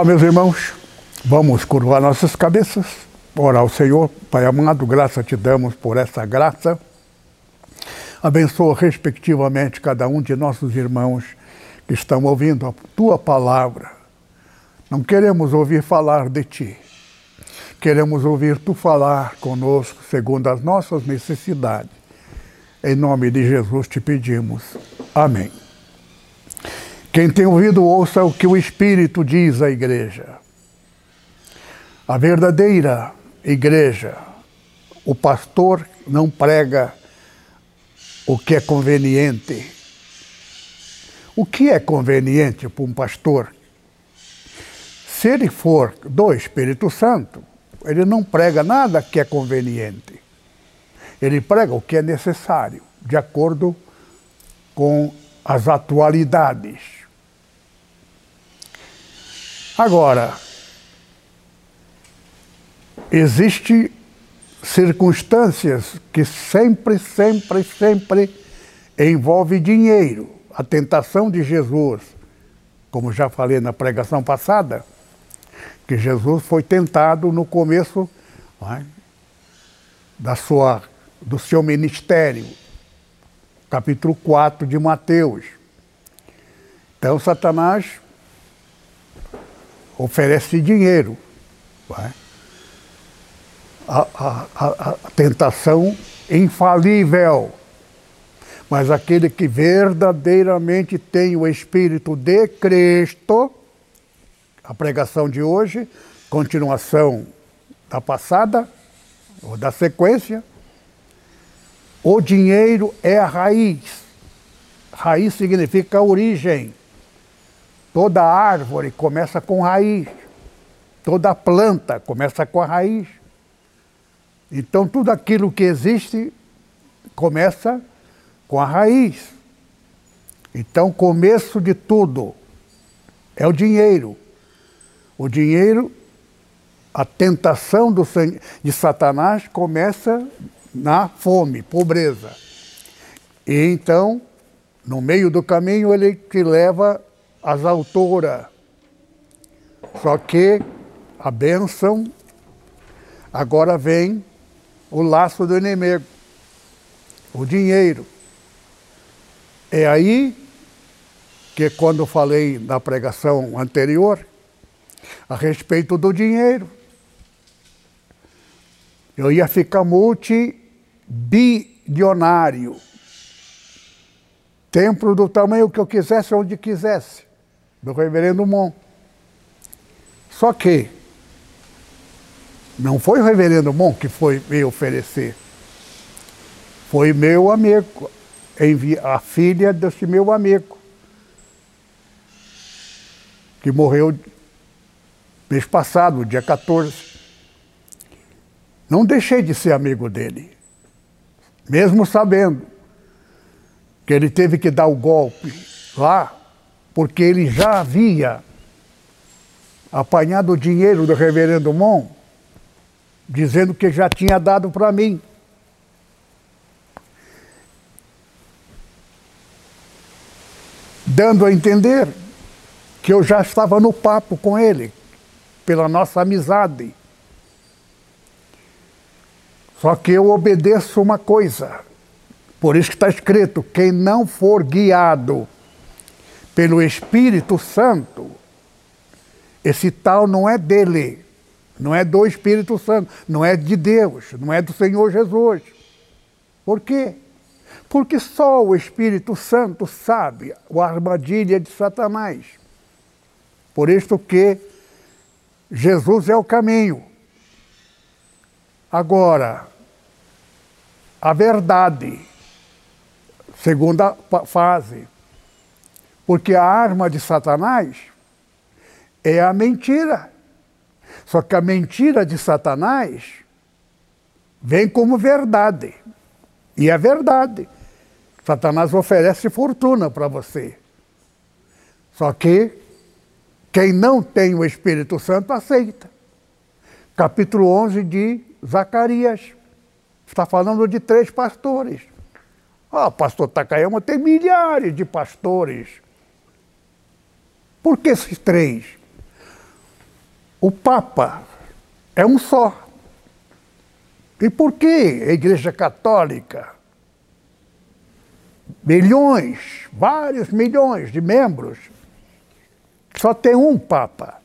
Olá, meus irmãos. Vamos curvar nossas cabeças, orar ao Senhor. Pai amado, graça te damos por essa graça. Abençoa respectivamente cada um de nossos irmãos que estão ouvindo a tua palavra. Não queremos ouvir falar de ti. Queremos ouvir tu falar conosco segundo as nossas necessidades. Em nome de Jesus te pedimos. Amém. Quem tem ouvido, ouça o que o Espírito diz à igreja. A verdadeira igreja, o pastor não prega o que é conveniente. O que é conveniente para um pastor? Se ele for do Espírito Santo, ele não prega nada que é conveniente. Ele prega o que é necessário, de acordo com as atualidades. Agora, existe circunstâncias que sempre, sempre, sempre envolve dinheiro. A tentação de Jesus, como já falei na pregação passada, que Jesus foi tentado no começo é, da sua, do seu ministério, capítulo 4 de Mateus. Então, Satanás oferece dinheiro. A, a, a, a tentação infalível. Mas aquele que verdadeiramente tem o Espírito de Cristo, a pregação de hoje, continuação da passada, ou da sequência, o dinheiro é a raiz. Raiz significa origem. Toda árvore começa com raiz. Toda planta começa com a raiz. Então, tudo aquilo que existe começa com a raiz. Então, começo de tudo é o dinheiro. O dinheiro, a tentação do, de Satanás começa na fome, pobreza. E então, no meio do caminho, ele te leva as autoras. Só que a bênção agora vem o laço do inimigo, o dinheiro. É aí que quando falei na pregação anterior a respeito do dinheiro, eu ia ficar multibilionário. Templo do tamanho que eu quisesse, onde quisesse do reverendo Mon. Só que não foi o reverendo Mon que foi me oferecer. Foi meu amigo, a filha desse meu amigo, que morreu mês passado, dia 14. Não deixei de ser amigo dele, mesmo sabendo que ele teve que dar o golpe lá porque ele já havia apanhado o dinheiro do reverendo Mon, dizendo que já tinha dado para mim. Dando a entender que eu já estava no papo com ele, pela nossa amizade. Só que eu obedeço uma coisa. Por isso que está escrito: quem não for guiado pelo Espírito Santo, esse tal não é dele, não é do Espírito Santo, não é de Deus, não é do Senhor Jesus. Por quê? Porque só o Espírito Santo sabe a armadilha de Satanás. Por isso que Jesus é o caminho. Agora, a verdade, segunda fase, porque a arma de Satanás é a mentira. Só que a mentira de Satanás vem como verdade. E é verdade. Satanás oferece fortuna para você. Só que quem não tem o Espírito Santo aceita. Capítulo 11 de Zacarias. Está falando de três pastores. Ah, pastor Takayama tem milhares de pastores. Por que esses três? O Papa é um só. E por que a Igreja Católica? Milhões, vários milhões de membros. Só tem um Papa.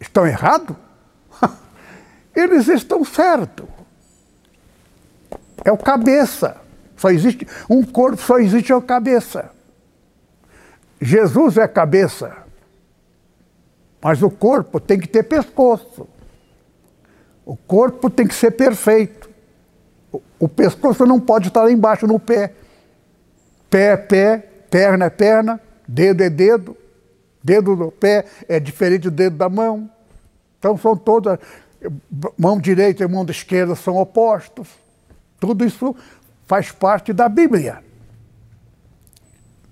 Estão errados? Eles estão certos. É o cabeça. Só existe um corpo, só existe a cabeça. Jesus é cabeça. Mas o corpo tem que ter pescoço. O corpo tem que ser perfeito. O, pescoço não pode estar lá embaixo no pé. Pé é pé, perna é perna, dedo é dedo. Dedo do pé é diferente do dedo da mão. Então são todas. Mão direita e mão esquerda são opostos. Tudo isso faz parte da Bíblia.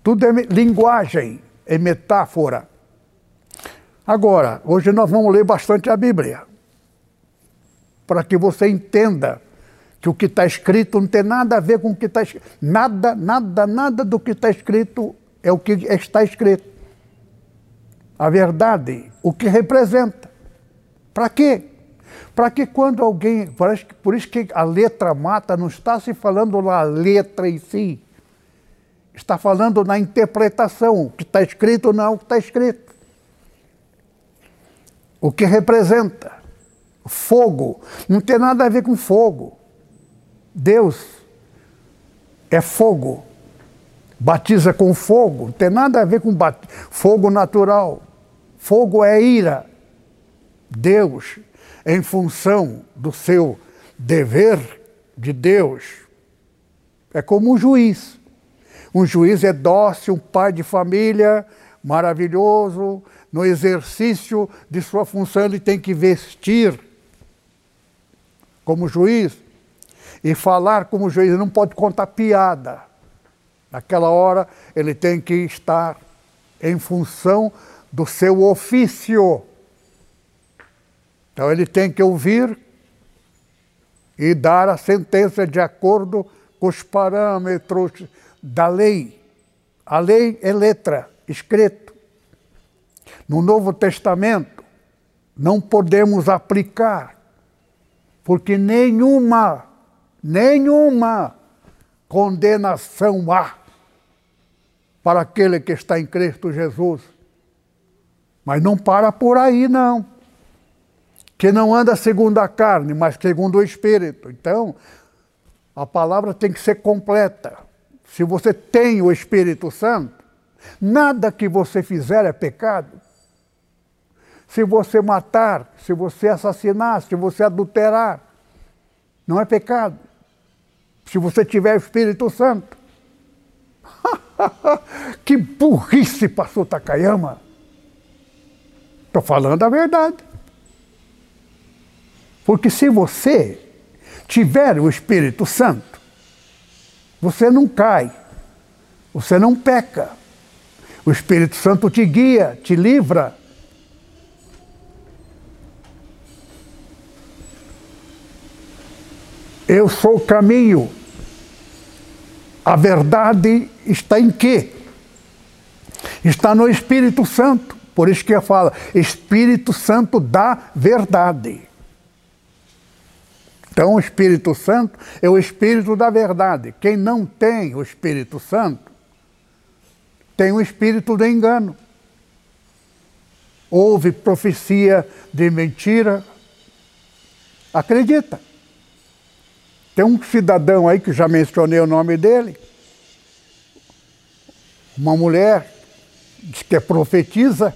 Tudo é linguagem, é metáfora. Agora, hoje nós vamos ler bastante a Bíblia para que você entenda que o que está escrito não tem nada a ver com o que está escrito. Nada, nada, nada do que está escrito é o que está escrito. A verdade, o que representa. Para quê? Para que quando alguém. Por isso que a letra mata, não está se falando na letra em si. Está falando na interpretação. O que está escrito não é o que está escrito. O que representa. Fogo. Não tem nada a ver com fogo. Deus é fogo. Batiza com fogo. Não tem nada a ver com fogo natural. Fogo é ira. Deus, em função do seu dever de Deus, é como um juiz. Um juiz é dócil, um pai de família maravilhoso, no exercício de sua função ele tem que vestir como juiz e falar como juiz, ele não pode contar piada. Naquela hora ele tem que estar em função do seu ofício. Então ele tem que ouvir e dar a sentença de acordo com os parâmetros da lei. A lei é letra, escrito. No Novo Testamento, não podemos aplicar porque nenhuma, nenhuma condenação há para aquele que está em Cristo Jesus. Mas não para por aí, não. Que não anda segundo a carne, mas segundo o Espírito. Então, a palavra tem que ser completa. Se você tem o Espírito Santo, nada que você fizer é pecado. Se você matar, se você assassinar, se você adulterar, não é pecado. Se você tiver o Espírito Santo. que burrice, pastor Takayama. Estou falando a verdade. Porque se você tiver o Espírito Santo, você não cai, você não peca. O Espírito Santo te guia, te livra Eu sou o caminho. A verdade está em quê? Está no Espírito Santo. Por isso que eu falo, Espírito Santo da verdade. Então, o Espírito Santo é o Espírito da verdade. Quem não tem o Espírito Santo tem o Espírito do engano. Houve profecia de mentira. Acredita. Tem um cidadão aí que já mencionei o nome dele, uma mulher que é profetiza,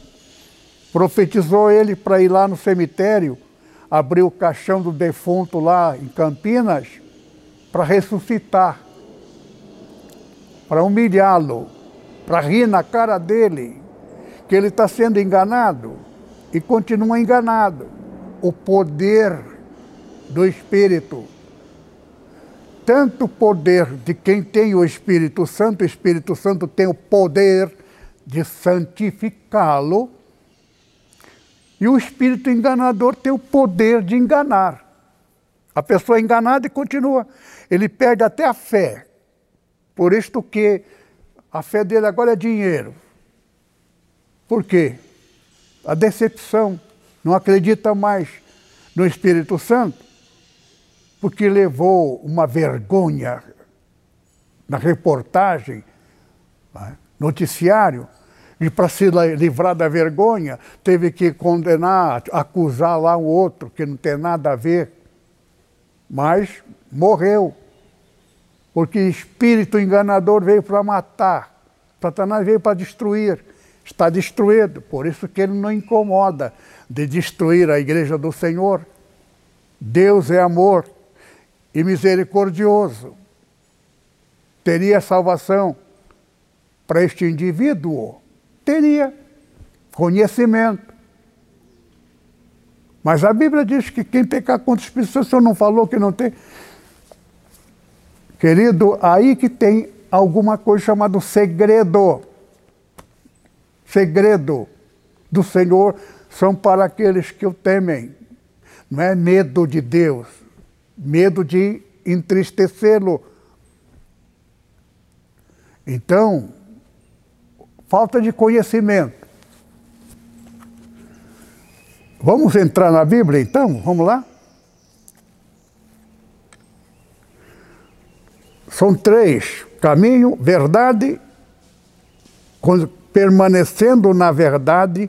profetizou ele para ir lá no cemitério, abrir o caixão do defunto lá em Campinas, para ressuscitar, para humilhá-lo, para rir na cara dele, que ele está sendo enganado. e continua enganado. O poder do Espírito. Tanto o poder de quem tem o Espírito Santo, o Espírito Santo tem o poder de santificá-lo, e o espírito enganador tem o poder de enganar. A pessoa é enganada e continua. Ele perde até a fé. Por isto que a fé dele agora é dinheiro. Por quê? A decepção. Não acredita mais no Espírito Santo, porque levou uma vergonha na reportagem, né, noticiário, e para se livrar da vergonha, teve que condenar, acusar lá um outro que não tem nada a ver. Mas morreu. Porque espírito enganador veio para matar. Satanás veio para destruir. Está destruído. Por isso que ele não incomoda de destruir a igreja do Senhor. Deus é amor e misericordioso. Teria salvação para este indivíduo teria conhecimento. Mas a Bíblia diz que quem pecar contra o Espírito Santo, o Senhor não falou que não tem. Querido, aí que tem alguma coisa chamada segredo. Segredo do Senhor são para aqueles que o temem. Não é medo de Deus, medo de entristecê-lo. Então, falta de conhecimento. Vamos entrar na Bíblia então? Vamos lá? São três: caminho, verdade, permanecendo na verdade,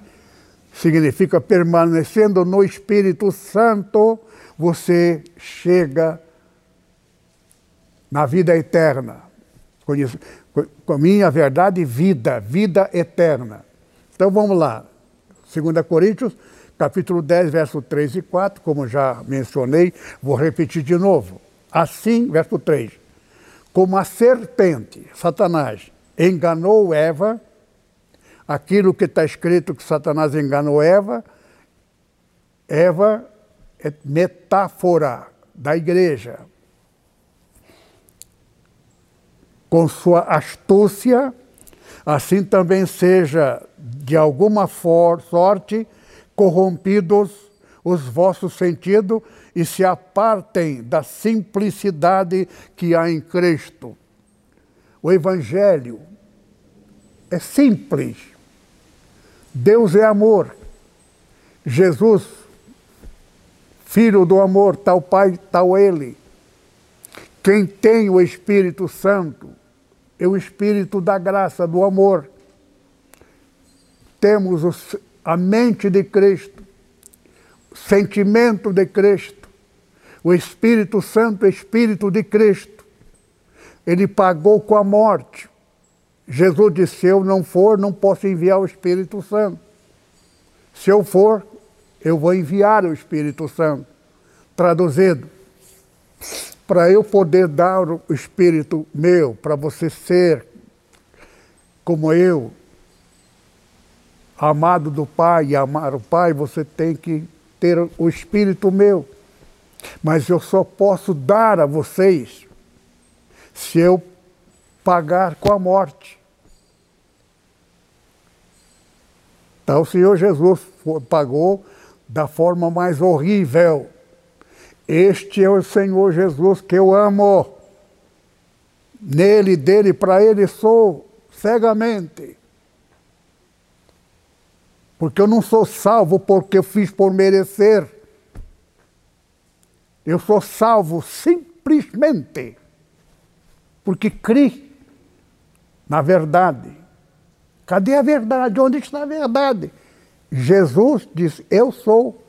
significa permanecendo no Espírito Santo, você chega na vida eterna. Caminho, a verdade e vida, vida eterna. Então vamos lá. 2 Coríntios, capítulo 10, verso 3 e 4, como já mencionei, vou repetir de novo. Assim, verso 3. Como a serpente, Satanás, enganou Eva, aquilo que está escrito que Satanás enganou Eva, Eva é metáfora da igreja, com sua astúcia, assim também seja de alguma sorte corrompidos os vossos sentidos e se apartem da simplicidade que há em Cristo. O Evangelho é simples. Deus é amor. Jesus, Filho do amor, tal Pai, tal Ele. Quem tem o Espírito Santo é o espírito da graça, do amor. Temos o, a mente de Cristo, o sentimento de Cristo. O Espírito Santo Espírito de Cristo. Ele pagou com a morte. Jesus disse: Se eu não for, não posso enviar o Espírito Santo. Se eu for, eu vou enviar o Espírito Santo. Traduzido, para eu poder dar o espírito meu, para você ser como eu, amado do Pai e amar o Pai, você tem que ter o espírito meu. Mas eu só posso dar a vocês se eu pagar com a morte. Então o Senhor Jesus pagou da forma mais horrível este é o Senhor Jesus que eu amo. Nele, dele, para ele sou cegamente. Porque eu não sou salvo porque eu fiz por merecer. Eu sou salvo simplesmente porque criei na verdade. Cadê a verdade? Onde está a verdade? Jesus disse: Eu sou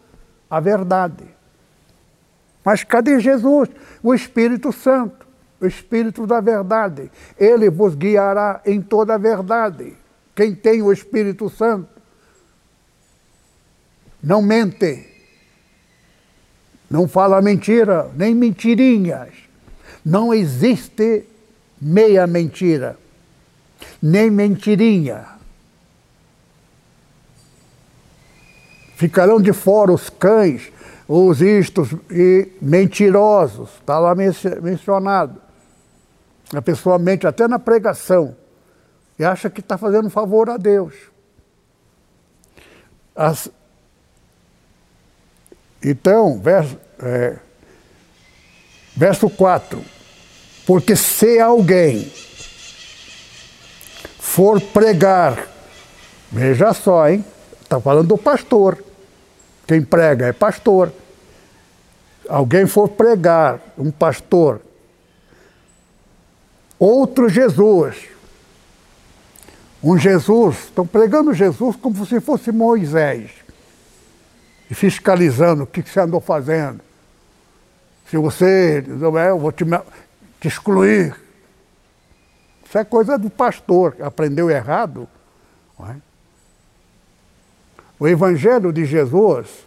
a verdade. Mas cadê Jesus? O Espírito Santo, o Espírito da verdade. Ele vos guiará em toda a verdade. Quem tem o Espírito Santo não mente, não fala mentira, nem mentirinhas. Não existe meia mentira, nem mentirinha. Ficarão de fora os cães, os istos e mentirosos. Está lá mencionado. A pessoa mente até na pregação e acha que está fazendo favor a Deus. As... Então, verso, é, verso 4. Porque se alguém for pregar, veja só, hein? Está falando do pastor. Quem prega é pastor. Alguém for pregar, um pastor, outro Jesus. Um Jesus, estão pregando Jesus como se fosse Moisés. E fiscalizando o que você andou fazendo. Se você, é, eu vou te, te excluir. Isso é coisa do pastor, aprendeu errado. É? O Evangelho de Jesus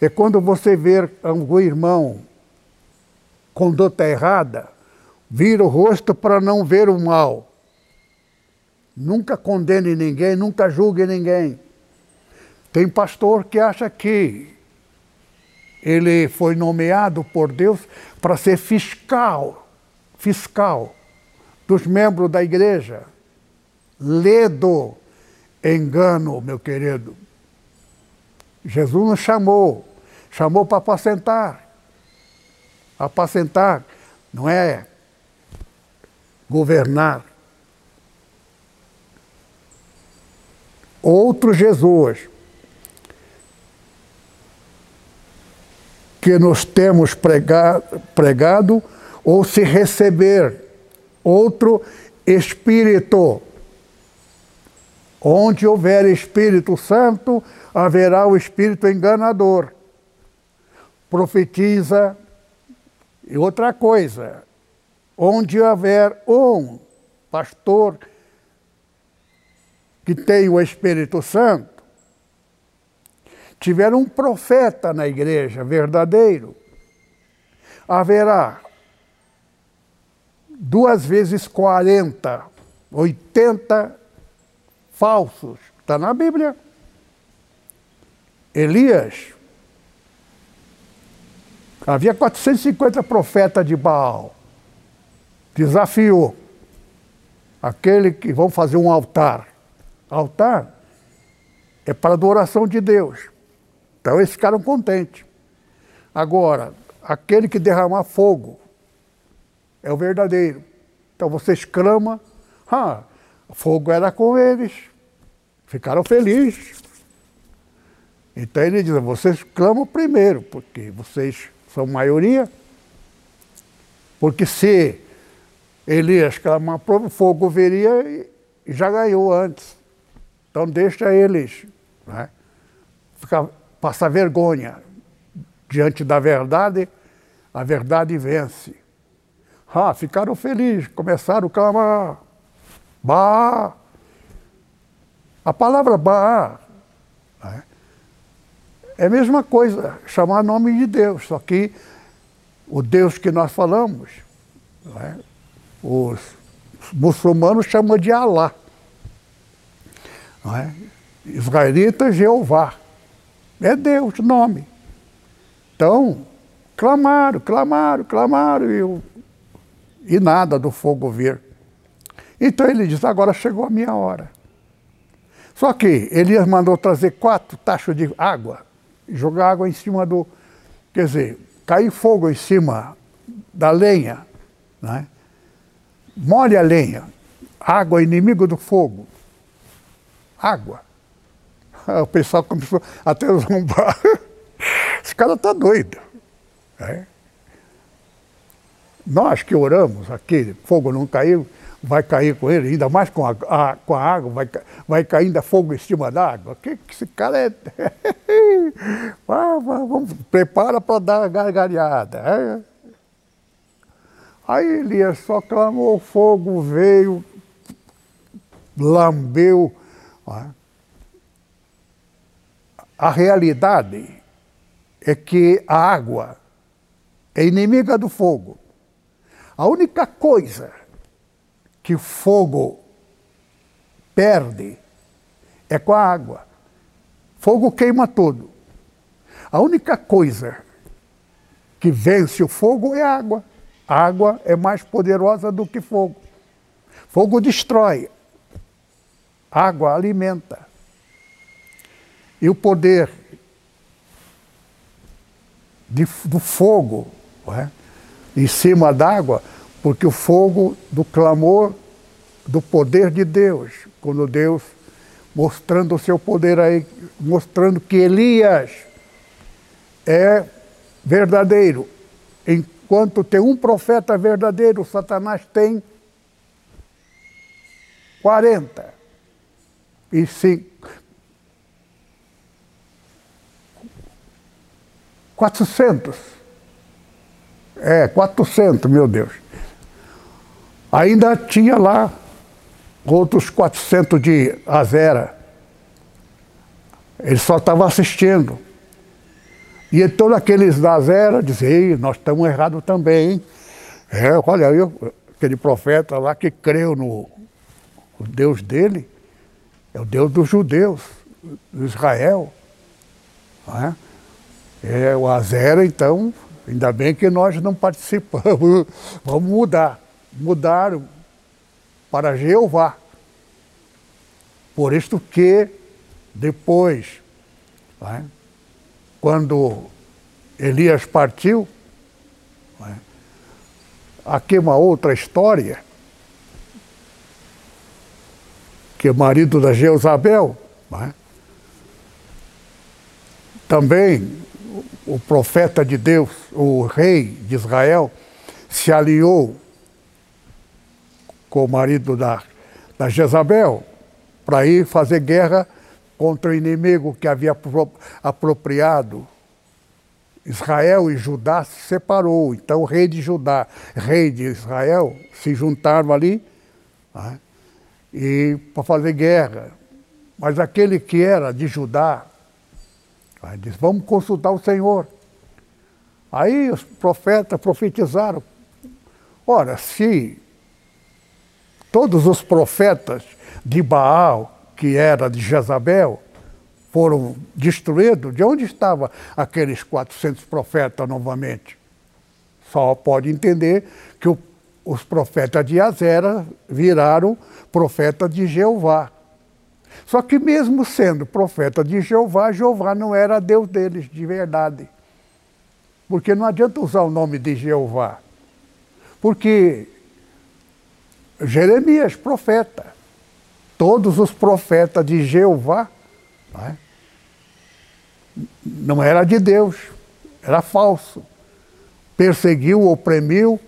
é quando você vê algum irmão conduta errada, vira o rosto para não ver o mal. Nunca condene ninguém, nunca julgue ninguém. Tem pastor que acha que ele foi nomeado por Deus para ser fiscal, fiscal dos membros da igreja. Ledo engano, meu querido. Jesus nos chamou, chamou para apacentar. Apacentar não é governar. Outro Jesus que nos temos pregado, pregado ou se receber outro Espírito. Onde houver Espírito Santo, haverá o espírito enganador. Profetiza. E outra coisa, onde houver um pastor que tem o Espírito Santo, tiver um profeta na igreja verdadeiro, haverá duas vezes 40, 80 falsos. Está na Bíblia. Elias, havia 450 profetas de Baal. Desafiou aquele que vão fazer um altar. Altar é para adoração de Deus. Então eles ficaram contentes. Agora, aquele que derramar fogo é o verdadeiro. Então vocês clamam, ah, fogo era com eles. Ficaram felizes. Então ele diz, vocês clamam primeiro, porque vocês são maioria. Porque se Elias clamar, o fogo viria e já ganhou antes. Então deixa eles né, ficar, passar vergonha diante da verdade, a verdade vence. Ah, ficaram felizes, começaram a clamar. Bah! A palavra Bah né, é a mesma coisa, chamar nome de Deus, só que o Deus que nós falamos, é? os muçulmanos chamam de Alá. É? Israelitas, Jeová. É Deus, nome. Então, clamaram, clamaram, clamaram e, e nada do fogo vir. Então ele diz: agora chegou a minha hora. Só que Elias mandou trazer quatro tachos de água jogar água em cima do. Quer dizer, cair fogo em cima da lenha, né? a lenha. Água, inimigo do fogo. Água. O pessoal começou até zombar. Esse cara está doido. Né? Nós que oramos aqui, fogo não caiu, vai cair com ele, ainda mais com a, a com a água, vai, vai cair ainda fogo em cima da água. Que, que esse cara é. vamos, prepara para dar a gargalhada. É? Aí Elias só clamou, o fogo veio, lambeu. É? A realidade é que a água é inimiga do fogo. A única coisa que fogo perde é com a água. fogo queima tudo. A única coisa que vence o fogo é a água. A água é mais poderosa do que fogo. Fogo destrói, água alimenta. E o poder de, do fogo é? em cima d'água, porque o fogo do clamor do poder de Deus, quando Deus mostrando o seu poder aí, mostrando que Elias é verdadeiro. Enquanto tem um profeta verdadeiro, Satanás tem 40 e cinco, 400. É, 400, meu Deus. Ainda tinha lá outros 400 de Azera. Ele só estava assistindo. E todos aqueles da Azera diziam, nós estamos errados também, hein? É, olha aí, aquele profeta lá que creu no Deus dele, é o Deus dos judeus, do Israel. É? É, o Azera, então, ainda bem que nós não participamos. Vamos mudar. Mudaram para Jeová. Por isso que depois, é? quando Elias partiu, é? aqui uma outra história, que é marido da Jezabel, é? também o profeta de Deus, o rei de Israel, se aliou com o marido da, da Jezabel para ir fazer guerra contra o inimigo que havia apropriado Israel e Judá se separou. Então o rei de Judá, rei de Israel, se juntaram ali né, e para fazer guerra. Mas aquele que era de Judá, Aí disse, vamos consultar o Senhor. Aí os profetas profetizaram. Ora, se todos os profetas de Baal, que era de Jezabel, foram destruídos, de onde estavam aqueles 400 profetas novamente? Só pode entender que o, os profetas de Azera viraram profetas de Jeová. Só que mesmo sendo profeta de Jeová, Jeová não era Deus deles de verdade. Porque não adianta usar o nome de Jeová. Porque Jeremias, profeta, todos os profetas de Jeová, não, é? não era de Deus, era falso. Perseguiu, oprimiu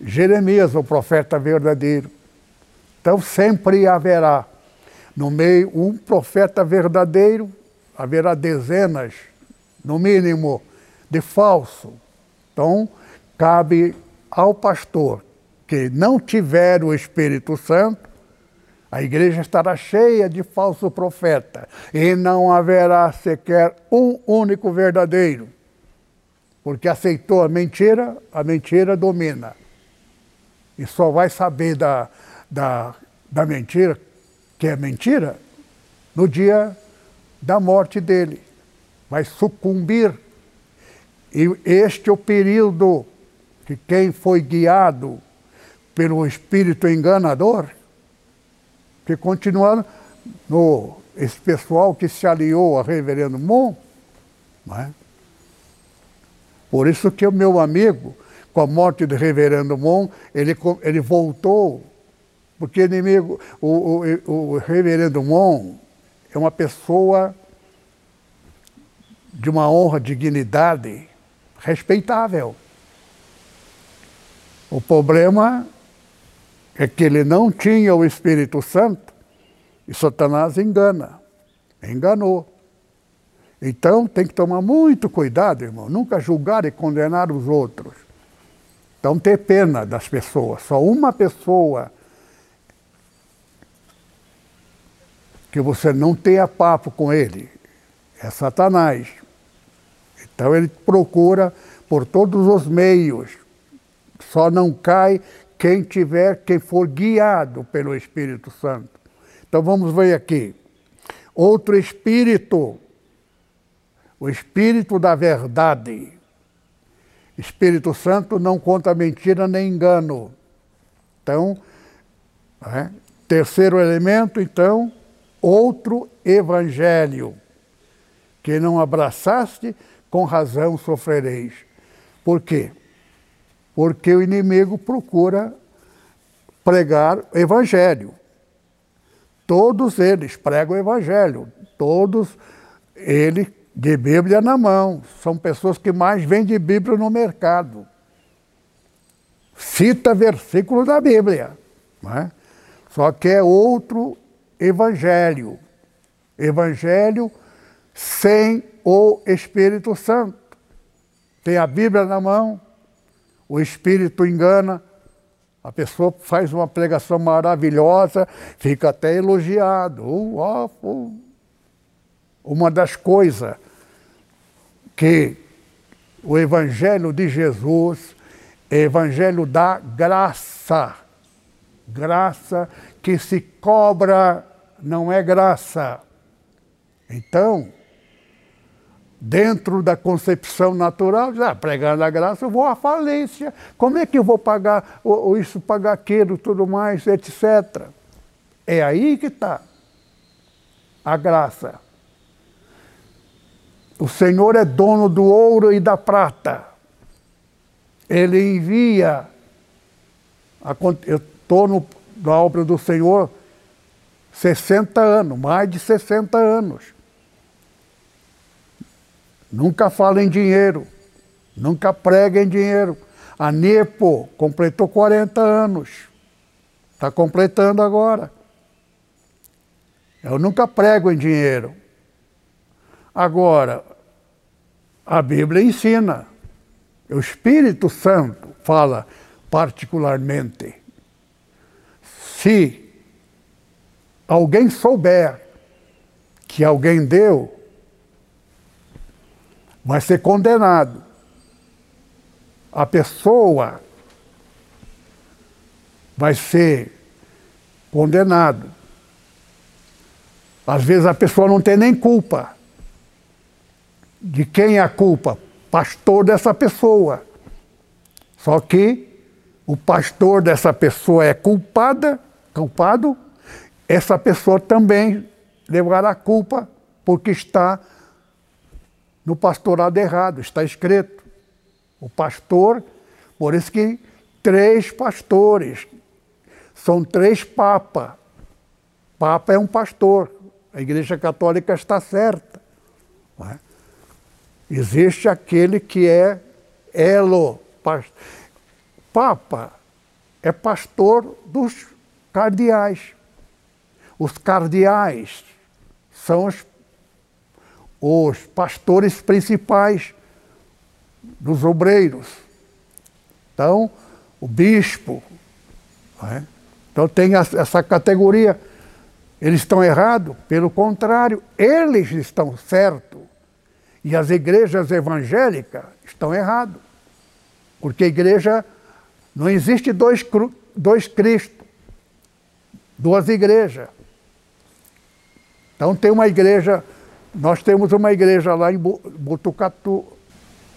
Jeremias, o profeta verdadeiro. Então sempre haverá no meio, um profeta verdadeiro, haverá dezenas, no mínimo, de falso. Então, cabe ao pastor que não tiver o Espírito Santo, a igreja estará cheia de falso profeta e não haverá sequer um único verdadeiro. Porque aceitou a mentira, a mentira domina. E só vai saber da, da, da mentira que é mentira, no dia da morte dele. Vai sucumbir. E este é o período que quem foi guiado pelo espírito enganador, que continua no esse pessoal que se aliou a Reverendo Mon, é? por isso que o meu amigo, com a morte do Reverendo Mon, ele, ele voltou porque inimigo, o, o, o reverendo Mon é uma pessoa de uma honra, dignidade respeitável. O problema é que ele não tinha o Espírito Santo e Satanás engana, enganou. Então tem que tomar muito cuidado, irmão, nunca julgar e condenar os outros. Então ter pena das pessoas. Só uma pessoa que você não tenha papo com ele. É Satanás. Então ele procura por todos os meios. Só não cai quem tiver, quem for guiado pelo Espírito Santo. Então vamos ver aqui. outro espírito, o espírito da verdade. Espírito Santo não conta mentira nem engano. Então, é, terceiro elemento, então, outro evangelho. Que não abraçaste, com razão sofrereis. Por quê? Porque o inimigo procura pregar o evangelho. Todos eles pregam o evangelho, todos eles de Bíblia na mão. São pessoas que mais vendem Bíblia no mercado. Cita versículo da Bíblia. É? Só que é outro evangelho. Evangelho sem o Espírito Santo. Tem a Bíblia na mão, o Espírito engana, a pessoa faz uma pregação maravilhosa, fica até elogiado. Uh, uh. Uma das coisas que o Evangelho de Jesus Evangelho da graça. Graça que se cobra não é graça. Então, dentro da concepção natural, já ah, pregando a graça, eu vou à falência. Como é que eu vou pagar ou, isso, pagar aquilo, tudo mais, etc. É aí que está a graça. O Senhor é dono do ouro e da prata. Ele envia. A, eu estou na obra do Senhor 60 anos, mais de 60 anos. Nunca fala em dinheiro, nunca prega em dinheiro. A Nepo completou 40 anos, está completando agora. Eu nunca prego em dinheiro. Agora, a Bíblia ensina, o Espírito Santo fala particularmente. Se alguém souber que alguém deu, vai ser condenado. A pessoa vai ser condenado. Às vezes a pessoa não tem nem culpa. De quem é a culpa? Pastor dessa pessoa. Só que o pastor dessa pessoa é culpada, culpado, essa pessoa também levará a culpa porque está no pastorado errado, está escrito. O pastor, por isso que três pastores, são três papas. Papa é um pastor, a Igreja Católica está certa. É? Existe aquele que é elo. Papa é pastor dos cardeais. Os cardeais são os os pastores principais dos obreiros. Então, o bispo. É? Então tem essa categoria. Eles estão errados? Pelo contrário, eles estão certos. E as igrejas evangélicas estão erradas. Porque a igreja não existe dois, dois Cristos, duas igrejas. Então tem uma igreja nós temos uma igreja lá em Botucatu,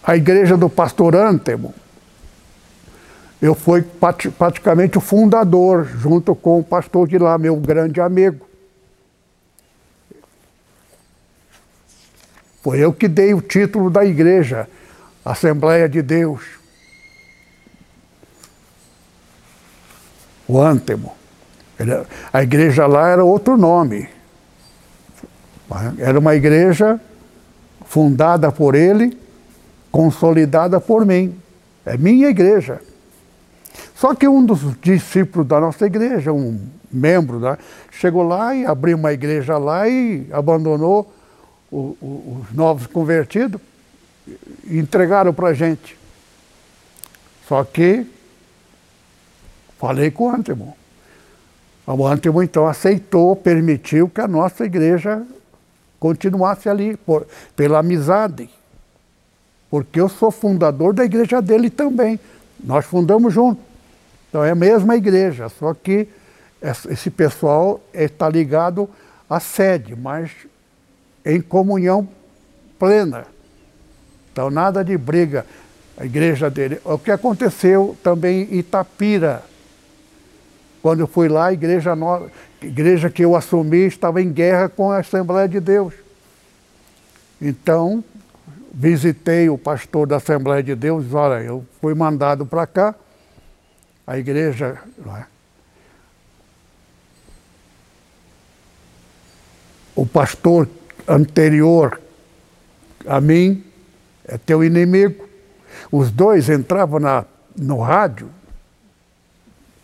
a igreja do pastor Antemo. Eu fui praticamente o fundador, junto com o pastor de lá, meu grande amigo. Foi eu que dei o título da igreja, Assembleia de Deus. O Antemo. A igreja lá era outro nome. Era uma igreja fundada por ele, consolidada por mim. É minha igreja. Só que um dos discípulos da nossa igreja, um membro, da, chegou lá e abriu uma igreja lá e abandonou o, o, os novos convertidos e entregaram para a gente. Só que falei com o Antemo. O Antemo então aceitou, permitiu que a nossa igreja continuasse ali, por, pela amizade. Porque eu sou fundador da igreja dele também. Nós fundamos juntos. Então é a mesma igreja, só que esse pessoal está ligado a sede, mas em comunhão plena. Então, nada de briga. A igreja dele. O que aconteceu também em Itapira, quando eu fui lá, a igreja, no... a igreja que eu assumi estava em guerra com a Assembleia de Deus. Então, visitei o pastor da Assembleia de Deus, olha, eu fui mandado para cá, a igreja. É? O pastor anterior a mim é teu inimigo. Os dois entravam na, no rádio,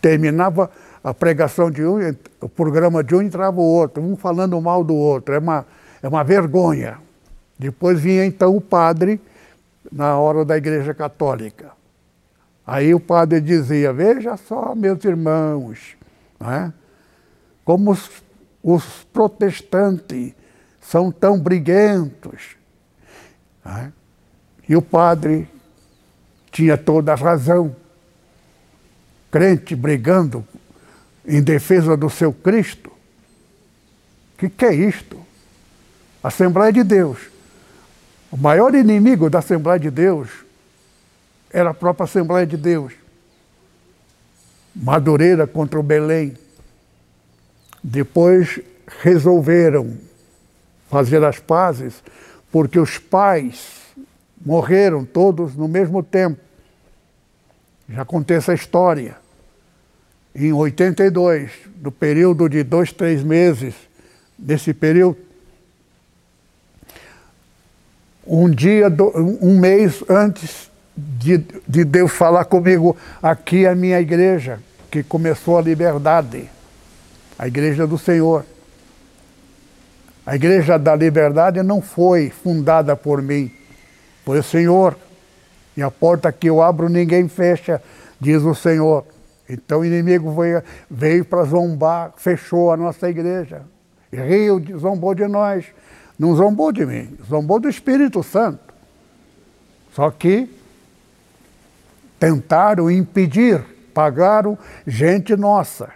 terminava a pregação de um, o programa de um entrava o outro, um falando mal do outro. É uma, é uma vergonha. Depois vinha então o padre na hora da igreja católica. Aí o padre dizia, veja só, meus irmãos, é? como os, os protestantes são tão briguentos. É? E o padre tinha toda a razão. Crente brigando em defesa do seu Cristo. O que, que é isto? Assembleia de Deus. O maior inimigo da Assembleia de Deus era a própria Assembleia de Deus. Madureira contra o Belém. Depois resolveram fazer as pazes, porque os pais morreram todos no mesmo tempo. Já contei essa história. Em 82, no período de dois, três meses, nesse período, um dia, um mês antes de, de Deus falar comigo, aqui é a minha igreja, que começou a liberdade, a igreja do Senhor. A igreja da liberdade não foi fundada por mim, foi o Senhor. E a porta que eu abro ninguém fecha, diz o Senhor. Então o inimigo veio, veio para zombar, fechou a nossa igreja. Riu, zombou de nós. Não zombou de mim, zombou do Espírito Santo. Só que tentaram impedir, pagaram gente nossa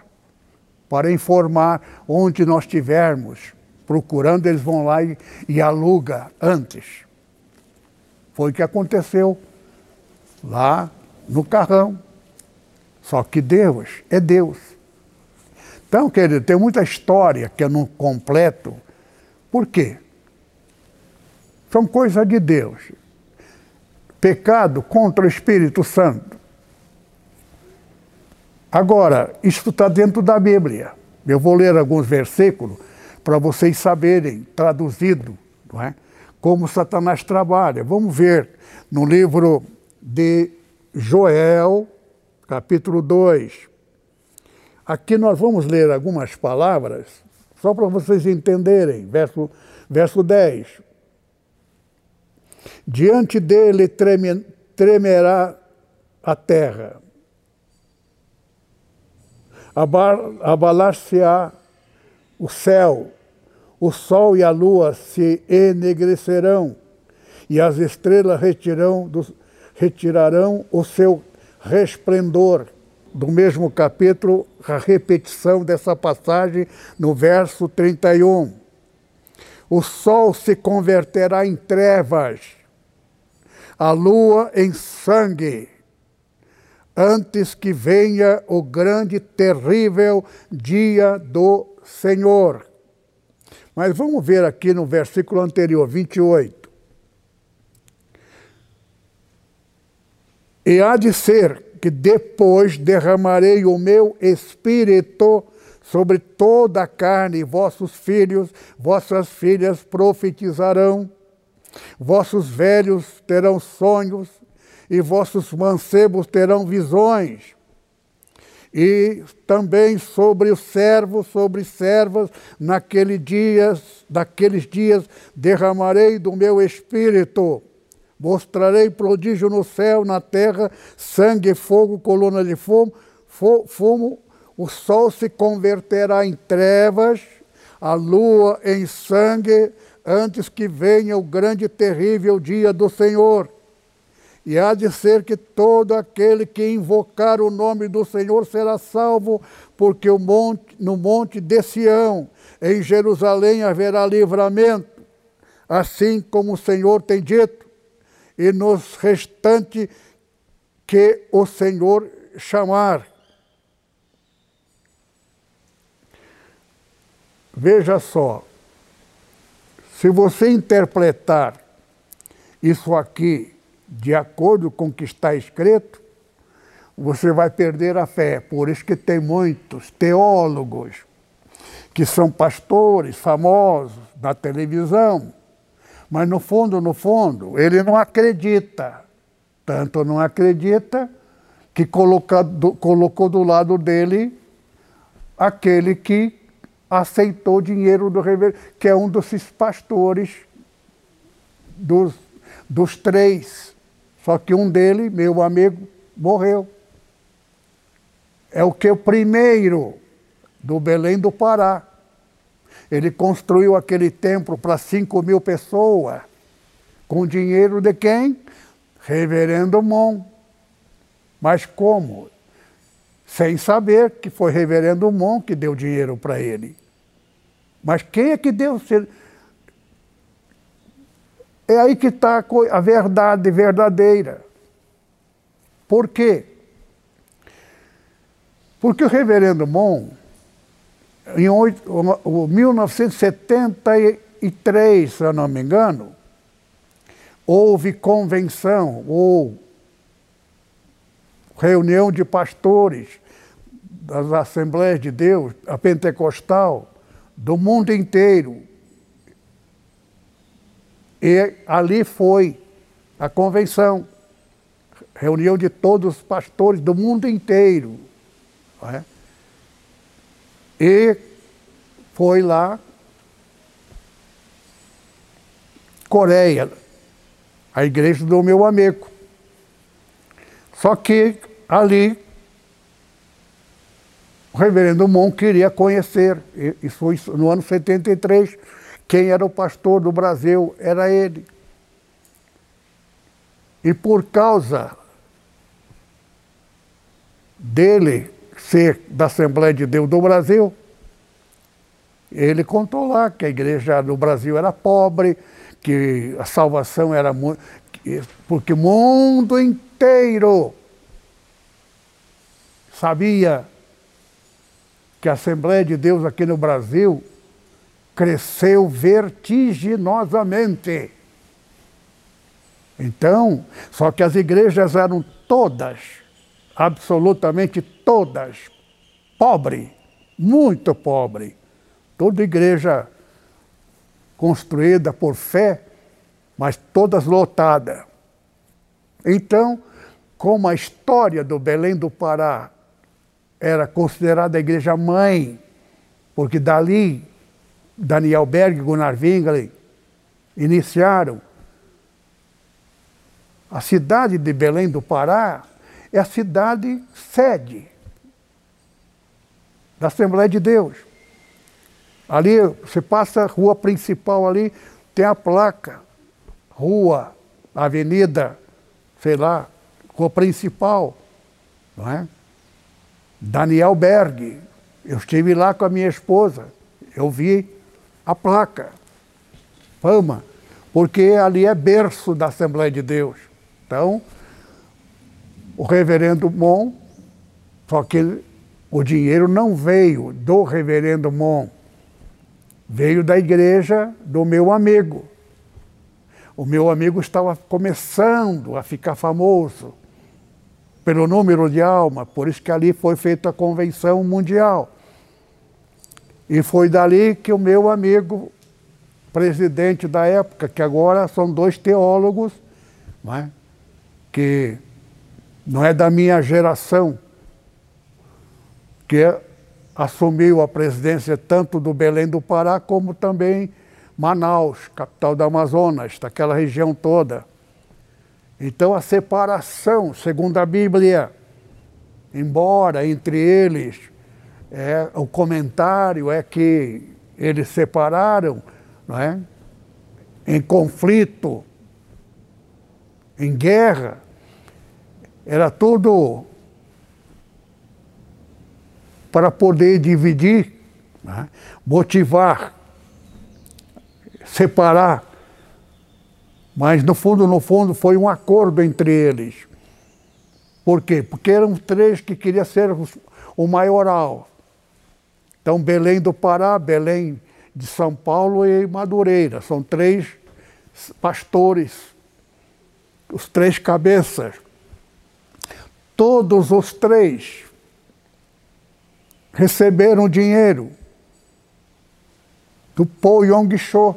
para informar onde nós estivermos. Procurando, eles vão lá e, e aluga antes. Foi o que aconteceu lá no carrão. Só que Deus é Deus. Então, querido, tem muita história que eu não completo. Por quê? São coisas de Deus. Pecado contra o Espírito Santo. Agora, isso está dentro da Bíblia. Eu vou ler alguns versículos para vocês saberem, traduzido, não é? como Satanás trabalha. Vamos ver no livro de Joel, capítulo 2. Aqui nós vamos ler algumas palavras, só para vocês entenderem. Verso, verso 10. Diante dele treme, tremerá a terra, abalar-se-á o céu, o sol e a lua se enegrecerão, e as estrelas retirarão, o seu resplendor. Do mesmo capítulo, a repetição dessa passagem no verso 31. O sol se converterá em trevas, a lua em sangue, antes que venha o grande, terrível dia do Senhor. Mas vamos ver aqui no versículo anterior, 28. E há de ser que depois derramarei o meu espírito sobre toda a carne, vossos filhos, vossas filhas profetizarão, vossos velhos terão sonhos, e vossos mancebos terão visões e também sobre os servos, sobre servas, naquele dias, naqueles dias derramarei do meu espírito. Mostrarei prodígio no céu, na terra, sangue, fogo, coluna de fumo, fumo, o sol se converterá em trevas, a lua em sangue, antes que venha o grande e terrível dia do Senhor. E há de ser que todo aquele que invocar o nome do Senhor será salvo, porque monte, no monte de Sião, em Jerusalém, haverá livramento, assim como o Senhor tem dito, e nos restantes que o Senhor chamar. Veja só, se você interpretar isso aqui de acordo com o que está escrito, você vai perder a fé. Por isso que tem muitos teólogos que são pastores famosos na televisão, mas no fundo, no fundo, ele não acredita. Tanto não acredita que coloca, do, colocou do lado dele aquele que aceitou dinheiro do reverendo, que é um desses pastores dos, dos três. Só que um dele, meu amigo, morreu. É o que o primeiro do Belém do Pará. Ele construiu aquele templo para 5 mil pessoas, com dinheiro de quem? Reverendo Mon. Mas como? Sem saber que foi Reverendo Mon que deu dinheiro para ele. Mas quem é que deu? É aí que está a verdade verdadeira. Por quê? Porque o reverendo Mon, em 1973, se eu não me engano, houve convenção ou reunião de pastores das Assembleias de Deus, a Pentecostal, do mundo inteiro. E ali foi a convenção, reunião de todos os pastores do mundo inteiro. É? E foi lá, Coreia, a igreja do meu amigo. Só que ali o reverendo Mon queria conhecer, isso foi no ano 73, quem era o pastor do Brasil, era ele. E por causa dele ser da Assembleia de Deus do Brasil, ele contou lá que a igreja do Brasil era pobre, que a salvação era muito. Porque o mundo inteiro sabia que a Assembleia de Deus aqui no Brasil cresceu vertiginosamente. Então, só que as igrejas eram todas, absolutamente todas, pobre, muito pobre. Toda igreja construída por fé, mas todas lotadas. Então, como a história do Belém do Pará era considerada a igreja mãe, porque dali Daniel Berg e Gunnar Wingli iniciaram. A cidade de Belém do Pará é a cidade sede da Assembleia de Deus. Ali, você passa a rua principal ali, tem a placa, rua, avenida, sei lá, rua principal, não é? Daniel Berg. Eu estive lá com a minha esposa, eu vi a placa, fama, porque ali é berço da Assembleia de Deus. Então, o reverendo Mon, só que o dinheiro não veio do reverendo Mon, veio da igreja do meu amigo. O meu amigo estava começando a ficar famoso pelo número de alma, por isso que ali foi feita a convenção mundial. E foi dali que o meu amigo, presidente da época, que agora são dois teólogos, é? que não é da minha geração, que assumiu a presidência tanto do Belém do Pará como também Manaus, capital do Amazonas, daquela região toda. Então a separação, segundo a Bíblia, embora entre eles é, o comentário é que eles separaram, não é? em conflito, em guerra, Era tudo para poder dividir, né? motivar, separar. Mas no fundo, no fundo, foi um acordo entre eles. Por quê? Porque eram três que queriam ser o maioral. Então, Belém do Pará, Belém de São Paulo e Madureira. São três pastores, os três cabeças. Todos os três receberam dinheiro do Po Yong Cho.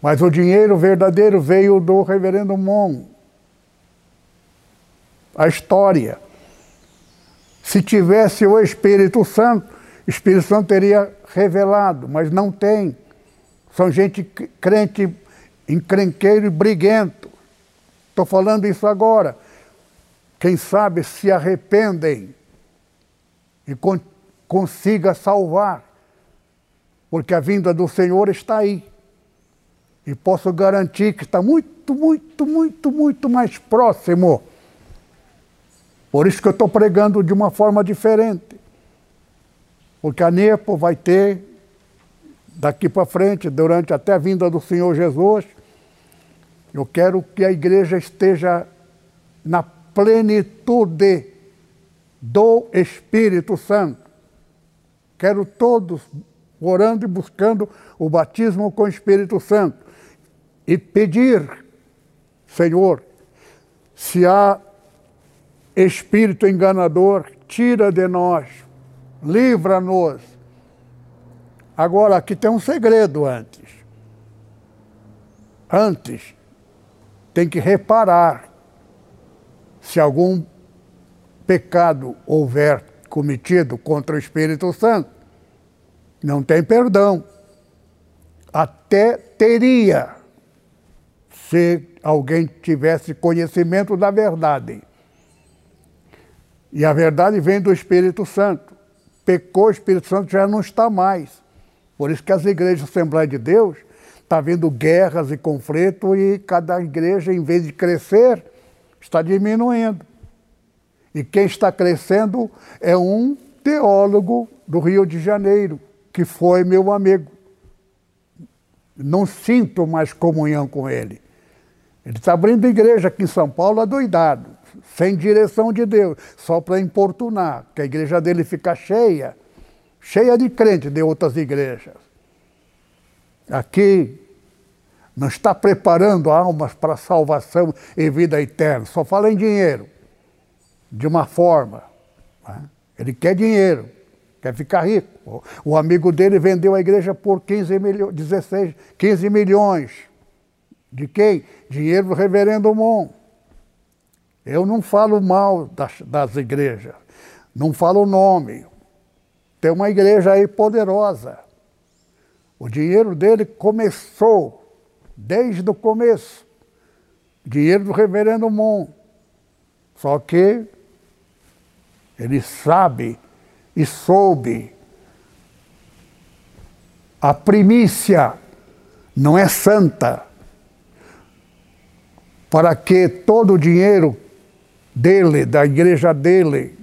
Mas o dinheiro verdadeiro veio do reverendo Mon. A história. Se tivesse o Espírito Santo, o Espírito Santo teria revelado, mas não tem. São gente crente, encrenqueiro e briguento. Estou falando isso agora. Quem sabe se arrependem e con consiga salvar, porque a vinda do Senhor está aí. E posso garantir que está muito, muito, muito, muito mais próximo. Por isso que eu estou pregando de uma forma diferente. Porque a NEPO vai ter, daqui para frente, durante até a vinda do Senhor Jesus, eu quero que a igreja esteja na plenitude do Espírito Santo. Quero todos orando e buscando o batismo com o Espírito Santo e pedir, Senhor, se há espírito enganador, tira de nós, livra-nos. Agora, aqui tem um segredo antes. Antes, tem que reparar se algum pecado houver cometido contra o Espírito Santo, não tem perdão. Até teria, se alguém tivesse conhecimento da verdade. E a verdade vem do Espírito Santo. Pecou, o Espírito Santo já não está mais. Por isso que as igrejas Assembleia de Deus está vendo guerras e conflitos e cada igreja, em vez de crescer, está diminuindo. E quem está crescendo é um teólogo do Rio de Janeiro, que foi meu amigo. Não sinto mais comunhão com ele. Ele está abrindo igreja aqui em São Paulo adoidado, sem direção de Deus, só para importunar, que a igreja dele fica cheia, cheia de crentes de outras igrejas. Aqui não está preparando almas para salvação e vida eterna, só fala em dinheiro de uma forma. Né? Ele quer dinheiro, quer ficar rico. O amigo dele vendeu a igreja por 15 milhões, 16, 15 milhões. De quem? Dinheiro do reverendo Mon. Eu não falo mal das, das igrejas, não falo o nome. Tem uma igreja aí poderosa. O dinheiro dele começou desde o começo. Dinheiro do reverendo Mon. Só que ele sabe e soube. A primícia não é santa. Para que todo o dinheiro dele, da igreja dele,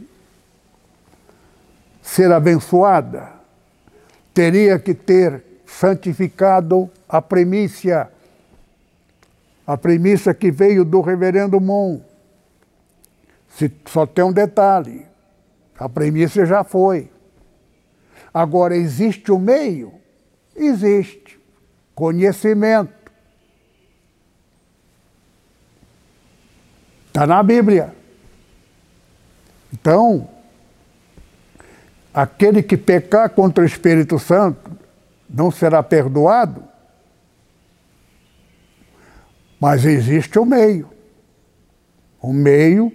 ser abençoada, teria que ter santificado a primícia, a primícia que veio do reverendo Mon. só tem um detalhe: a premissa já foi. Agora, existe o meio? Existe. Conhecimento. Está na Bíblia. Então, aquele que pecar contra o Espírito Santo não será perdoado, mas existe o meio. O meio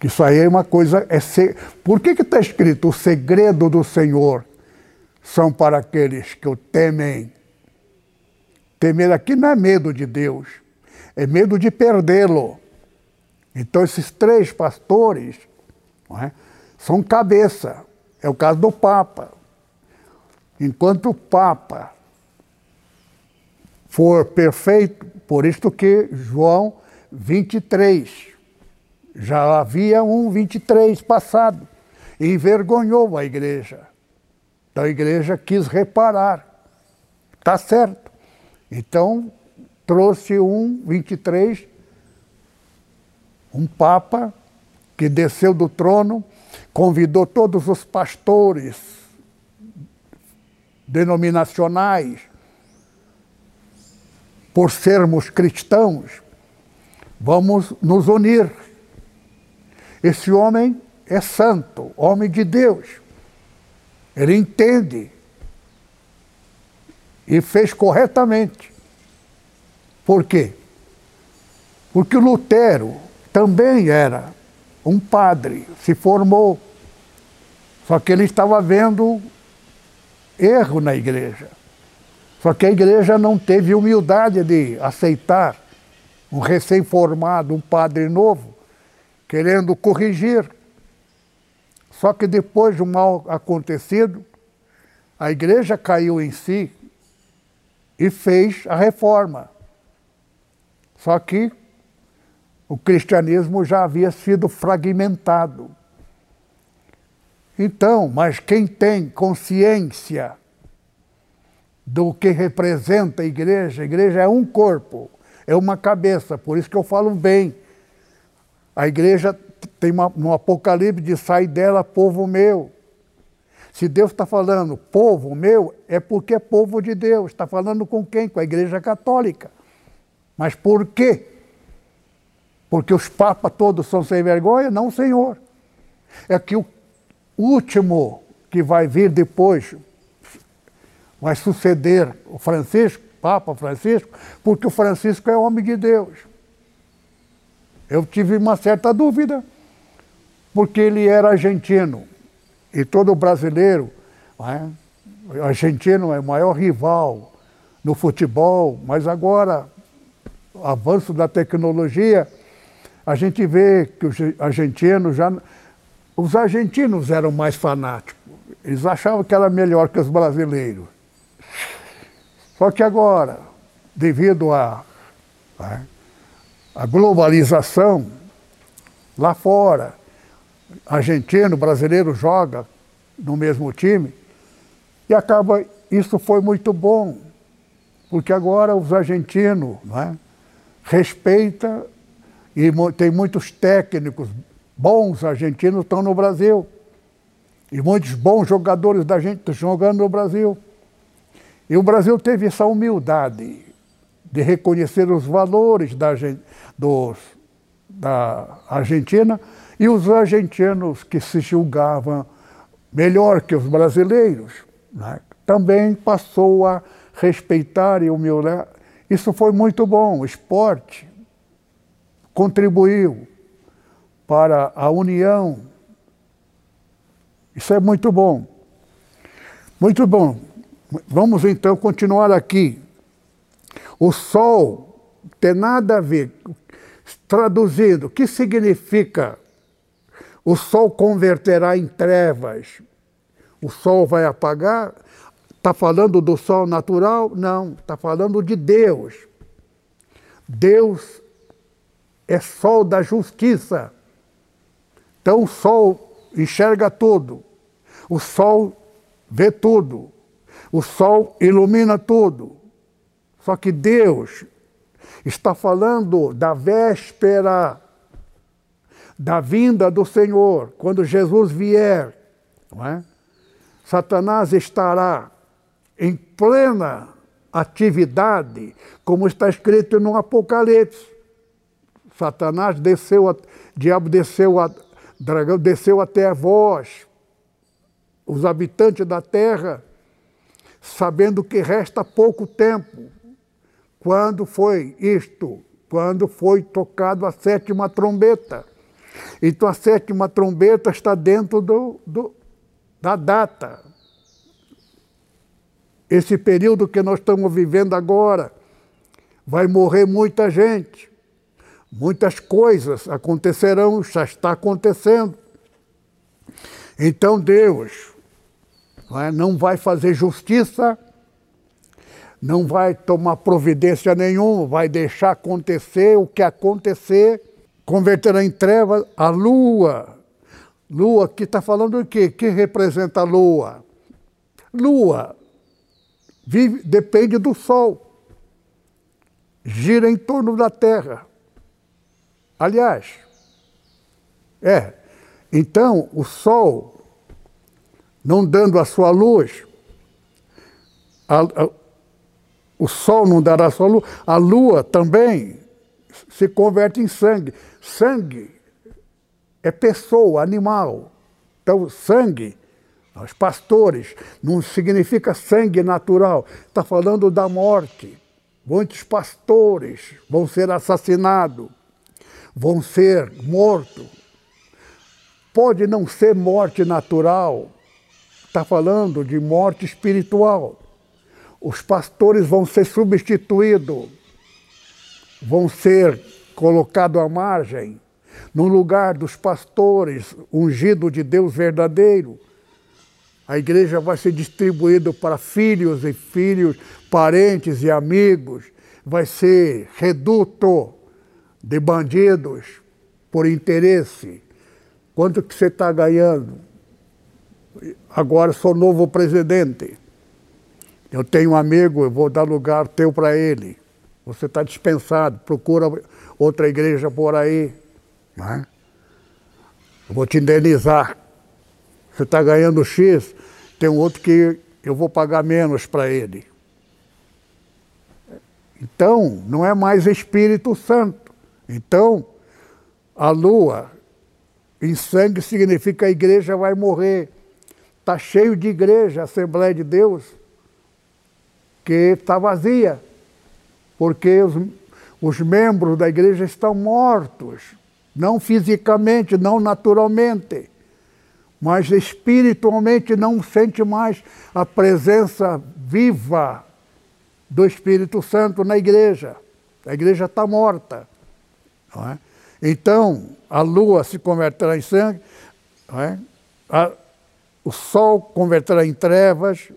que isso aí é uma coisa. É. Por que está escrito o segredo do Senhor são para aqueles que o temem? Temer aqui não é medo de Deus, é medo de perdê-lo. Então, esses três pastores é? são cabeça. É o caso do Papa. Enquanto o Papa for perfeito, por isso que João 23. Já havia um 23 passado. Envergonhou a igreja. Então a igreja quis reparar. Está certo. Então trouxe um 23, um Papa que desceu do trono, convidou todos os pastores denominacionais, por sermos cristãos, vamos nos unir. Esse homem é santo, homem de Deus. Ele entende e fez corretamente. Por quê? Porque Lutero também era um padre, se formou. Só que ele estava vendo erro na igreja. Só que a igreja não teve humildade de aceitar um recém-formado, um padre novo, querendo corrigir. Só que depois de um mal acontecido, a igreja caiu em si e fez a reforma. Só que o cristianismo já havia sido fragmentado. Então, mas quem tem consciência do que representa a igreja, a igreja é um corpo, é uma cabeça, por isso que eu falo bem. A igreja tem uma, no Apocalipse de sai dela povo meu. Se Deus está falando povo meu, é porque é povo de Deus. Está falando com quem? Com a igreja católica. Mas por quê? Porque os papas todos são sem vergonha? Não, Senhor. É que o último que vai vir depois, vai suceder o Francisco, Papa Francisco, porque o Francisco é homem de Deus. Eu tive uma certa dúvida, porque ele era argentino, e todo brasileiro, é? o argentino é o maior rival no futebol, mas agora, avanço da tecnologia, a gente vê que os argentinos já. Os argentinos eram mais fanáticos. Eles achavam que era melhor que os brasileiros. Só que agora, devido à a, né, a, globalização, lá fora, argentino, brasileiro joga no mesmo time, e acaba, isso foi muito bom, porque agora os argentinos né, respeita e tem muitos técnicos bons argentinos estão no Brasil. E muitos bons jogadores da gente jogando no Brasil. E o Brasil teve essa humildade de reconhecer os valores da, dos, da Argentina e os argentinos que se julgavam melhor que os brasileiros né, também passou a respeitar e humilhar. Isso foi muito bom. O esporte contribuiu para a união. Isso é muito bom. Muito bom. Vamos então continuar aqui. O sol tem nada a ver. Traduzindo, o que significa o sol converterá em trevas? O sol vai apagar? Está falando do sol natural? Não, está falando de Deus. Deus é sol da justiça. Então o sol enxerga tudo. O sol vê tudo. O sol ilumina tudo. Só que Deus está falando da véspera da vinda do Senhor, quando Jesus vier, é? Satanás estará em plena atividade, como está escrito no Apocalipse. Satanás desceu, a, diabo desceu, a, dragão desceu até vós, os habitantes da terra, sabendo que resta pouco tempo. Quando foi isto? Quando foi tocado a sétima trombeta. Então a sétima trombeta está dentro do, do, da data. Esse período que nós estamos vivendo agora, vai morrer muita gente. Muitas coisas acontecerão, já está acontecendo. Então Deus não, é, não vai fazer justiça, não vai tomar providência nenhuma, vai deixar acontecer o que acontecer, converterá em trevas a lua. Lua que está falando o quê? Que representa a lua? Lua vive, depende do sol, gira em torno da Terra. Aliás, é, então o sol, não dando a sua luz, a, a, o sol não dará sua luz, a lua também se converte em sangue. Sangue é pessoa, animal. Então, sangue, os pastores, não significa sangue natural, está falando da morte. Muitos pastores vão ser assassinados, vão ser mortos. Pode não ser morte natural, está falando de morte espiritual os pastores vão ser substituídos, vão ser colocados à margem, no lugar dos pastores ungido de Deus verdadeiro. A igreja vai ser distribuída para filhos e filhos, parentes e amigos, vai ser reduto de bandidos por interesse. Quanto que você está ganhando? Agora sou novo presidente. Eu tenho um amigo, eu vou dar lugar teu para ele. Você está dispensado, procura outra igreja por aí. Né? Eu vou te indenizar. Você está ganhando X, tem um outro que eu vou pagar menos para ele. Então, não é mais Espírito Santo. Então, a lua em sangue significa a igreja vai morrer. Está cheio de igreja, Assembleia de Deus que está vazia, porque os, os membros da igreja estão mortos, não fisicamente, não naturalmente, mas espiritualmente não sente mais a presença viva do Espírito Santo na igreja. A igreja está morta. É? Então, a lua se converterá em sangue, é? O sol converterá em trevas,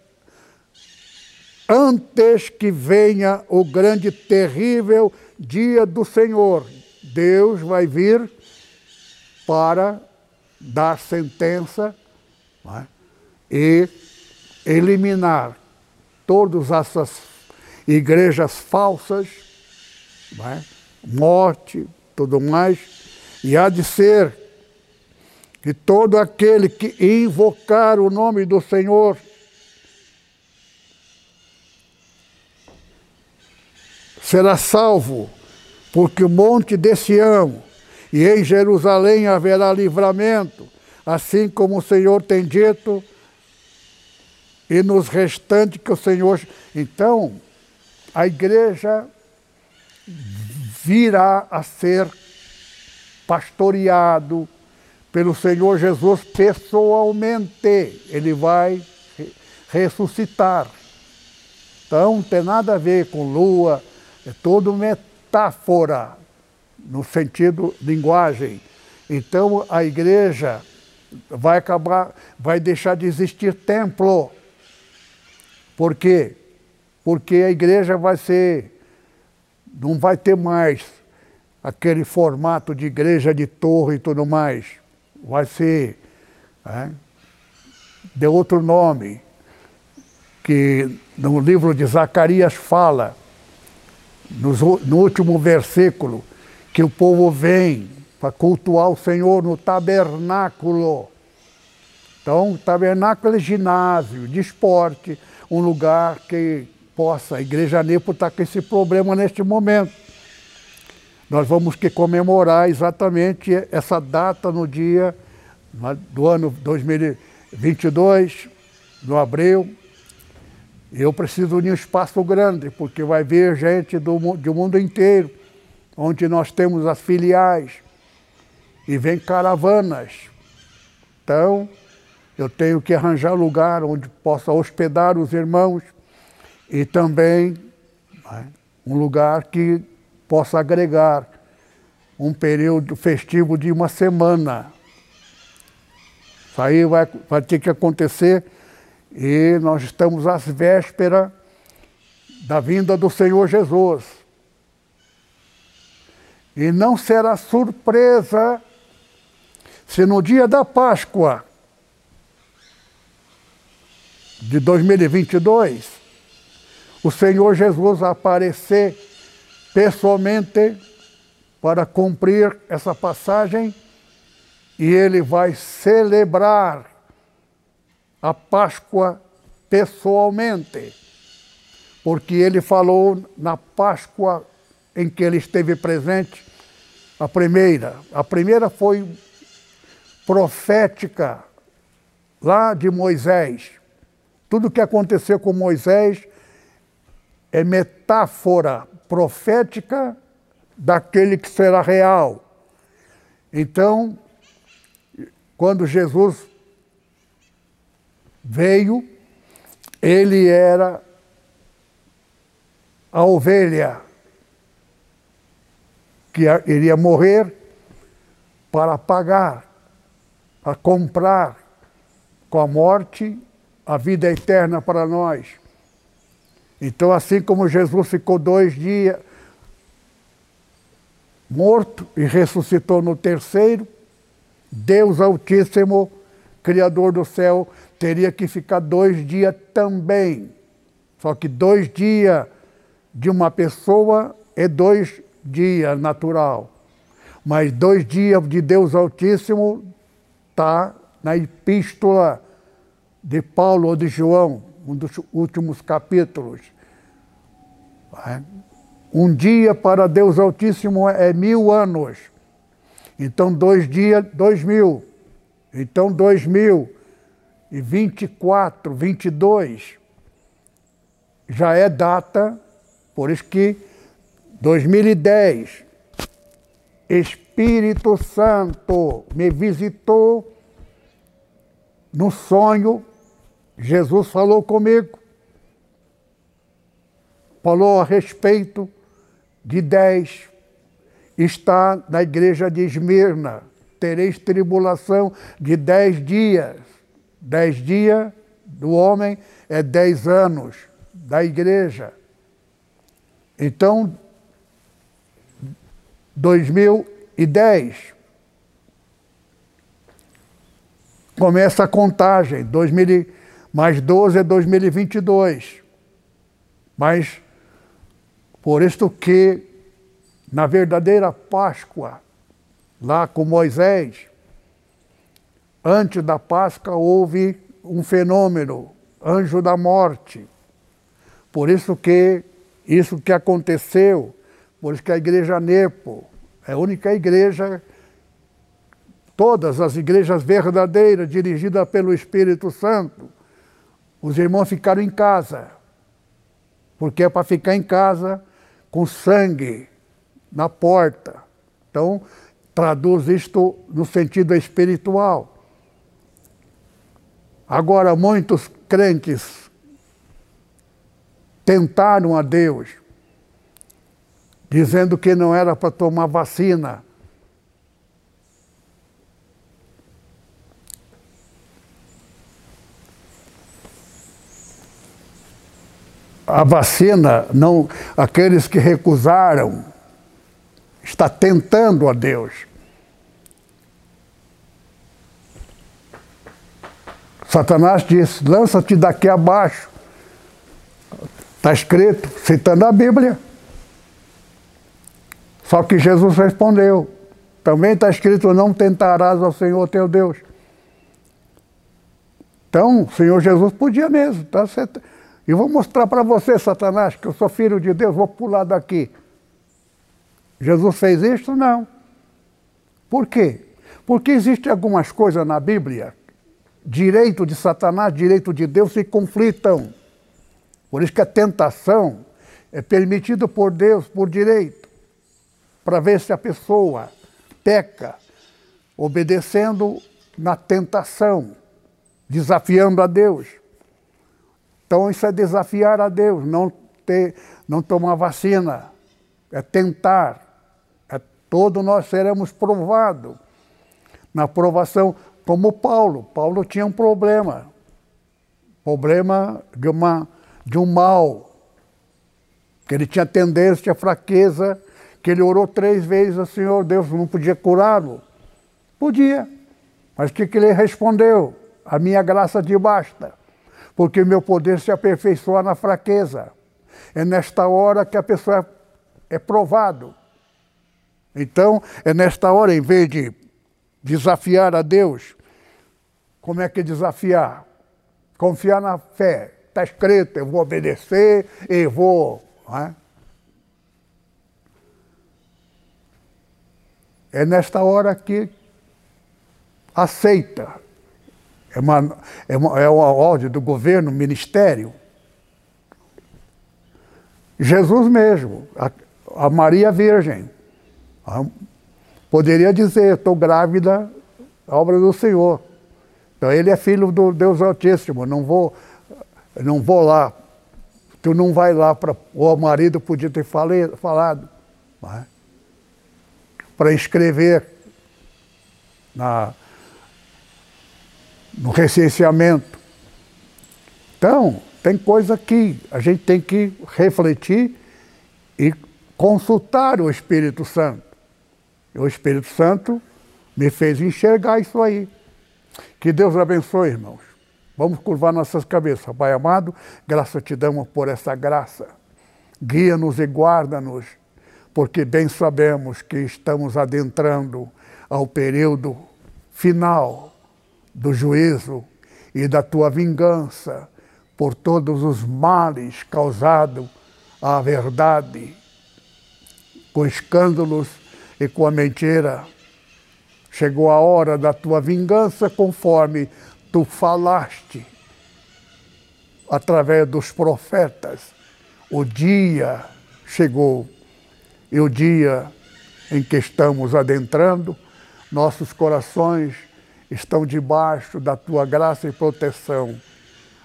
antes que venha o grande, terrível dia do Senhor. Deus vai vir para dar sentença é? e eliminar todas essas igrejas falsas, é? morte, tudo mais, e há de ser que todo aquele que invocar o nome do Senhor será salvo, porque o monte de Sião e em Jerusalém haverá livramento, assim como o Senhor tem dito, e nos restantes que o Senhor. Então, a igreja virá a ser pastoreado pelo Senhor Jesus pessoalmente. Ele vai ressuscitar. Então, não tem nada a ver com lua, é todo metáfora, no sentido linguagem. Então a igreja vai acabar, vai deixar de existir templo. Por quê? Porque a igreja vai ser, não vai ter mais aquele formato de igreja de torre e tudo mais. Vai ser é, de outro nome, que no livro de Zacarias fala no último versículo, que o povo vem para cultuar o Senhor no tabernáculo. Então, tabernáculo é ginásio, de esporte, um lugar que possa. A Igreja Nepo está com esse problema neste momento. Nós vamos que comemorar exatamente essa data no dia do ano 2022, no abril, eu preciso de um espaço grande, porque vai vir gente do, do mundo inteiro, onde nós temos as filiais, e vem caravanas. Então, eu tenho que arranjar lugar onde possa hospedar os irmãos e também né, um lugar que possa agregar um período festivo de uma semana. Isso aí vai, vai ter que acontecer e nós estamos às vésperas da vinda do Senhor Jesus. E não será surpresa se no dia da Páscoa de 2022 o Senhor Jesus aparecer pessoalmente para cumprir essa passagem e ele vai celebrar a Páscoa pessoalmente, porque ele falou na Páscoa em que ele esteve presente, a primeira. A primeira foi profética, lá de Moisés. Tudo que aconteceu com Moisés é metáfora profética daquele que será real. Então, quando Jesus veio, ele era a ovelha que iria morrer para pagar, para comprar com a morte a vida eterna para nós. Então, assim como Jesus ficou dois dias morto e ressuscitou no terceiro, Deus Altíssimo, Criador do céu, teria que ficar dois dias também. Só que dois dias de uma pessoa é dois dias natural. Mas dois dias de Deus Altíssimo está na epístola de Paulo ou de João, um dos últimos capítulos. Um dia para Deus Altíssimo é mil anos. Então, dois dias, dois mil. Então, dois mil e vinte e quatro, vinte e dois, já é data, por isso que 2010, Espírito Santo me visitou no sonho, Jesus falou comigo, falou a respeito de dez está na igreja de Esmirna. Tereis tribulação de dez dias. Dez dias do homem é dez anos da igreja. Então, 2010 começa a contagem, 2000, mais 12 é 2022. Mas, por isto que na verdadeira Páscoa, lá com Moisés, antes da Páscoa houve um fenômeno, anjo da morte. Por isso que isso que aconteceu, por isso que a igreja Nepo é a única igreja, todas as igrejas verdadeiras, dirigidas pelo Espírito Santo, os irmãos ficaram em casa. Porque é para ficar em casa com sangue, na porta. Então, traduz isto no sentido espiritual. Agora, muitos crentes tentaram a Deus, dizendo que não era para tomar vacina. A vacina, não, aqueles que recusaram, está tentando a Deus. Satanás disse: lança-te daqui abaixo. Está escrito, citando a Bíblia. Só que Jesus respondeu: também está escrito: não tentarás ao Senhor teu Deus. Então, o Senhor Jesus podia mesmo. Tá? E vou mostrar para você, Satanás, que eu sou filho de Deus, vou pular daqui. Jesus fez isto? Não. Por quê? Porque existem algumas coisas na Bíblia, direito de Satanás, direito de Deus, se conflitam. Por isso que a tentação é permitida por Deus, por direito, para ver se a pessoa peca, obedecendo na tentação, desafiando a Deus. Então isso é desafiar a Deus, não, ter, não tomar vacina, é tentar, Todos nós seremos provados. Na provação, como Paulo. Paulo tinha um problema. Problema de, uma, de um mal. que ele tinha tendência à fraqueza, que ele orou três vezes ao Senhor, Deus não podia curá-lo. Podia. Mas o que, que ele respondeu? A minha graça te basta, porque meu poder se aperfeiçoa na fraqueza. É nesta hora que a pessoa é, é provado. Então, é nesta hora, em vez de desafiar a Deus, como é que desafiar? Confiar na fé. Está escrito, eu vou obedecer e vou. É? é nesta hora que aceita. É uma, é uma, é uma ordem do governo, ministério. Jesus mesmo, a, a Maria Virgem, a, poderia dizer: estou grávida, obra do Senhor. Então ele é filho do Deus Altíssimo, não vou, não vou lá. Tu não vai lá para. O marido podia ter falado. É? Para escrever na, no recenseamento. Então, tem coisa que a gente tem que refletir e consultar o Espírito Santo. E o Espírito Santo me fez enxergar isso aí. Que Deus abençoe, irmãos. Vamos curvar nossas cabeças. Pai amado, graça te damos por essa graça. Guia-nos e guarda-nos, porque bem sabemos que estamos adentrando ao período final do juízo e da tua vingança por todos os males causados à verdade, com escândalos e com a mentira. Chegou a hora da tua vingança conforme tu falaste através dos profetas. O dia chegou e o dia em que estamos adentrando, nossos corações estão debaixo da tua graça e proteção.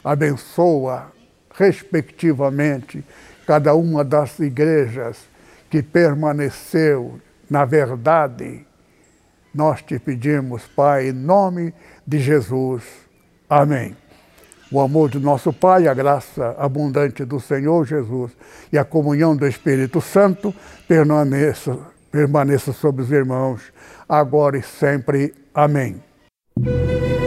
Abençoa, respectivamente, cada uma das igrejas que permaneceu na verdade. Nós te pedimos, Pai, em nome de Jesus. Amém. O amor do nosso Pai, a graça abundante do Senhor Jesus e a comunhão do Espírito Santo permaneça, permaneça sobre os irmãos, agora e sempre. Amém. Thank you.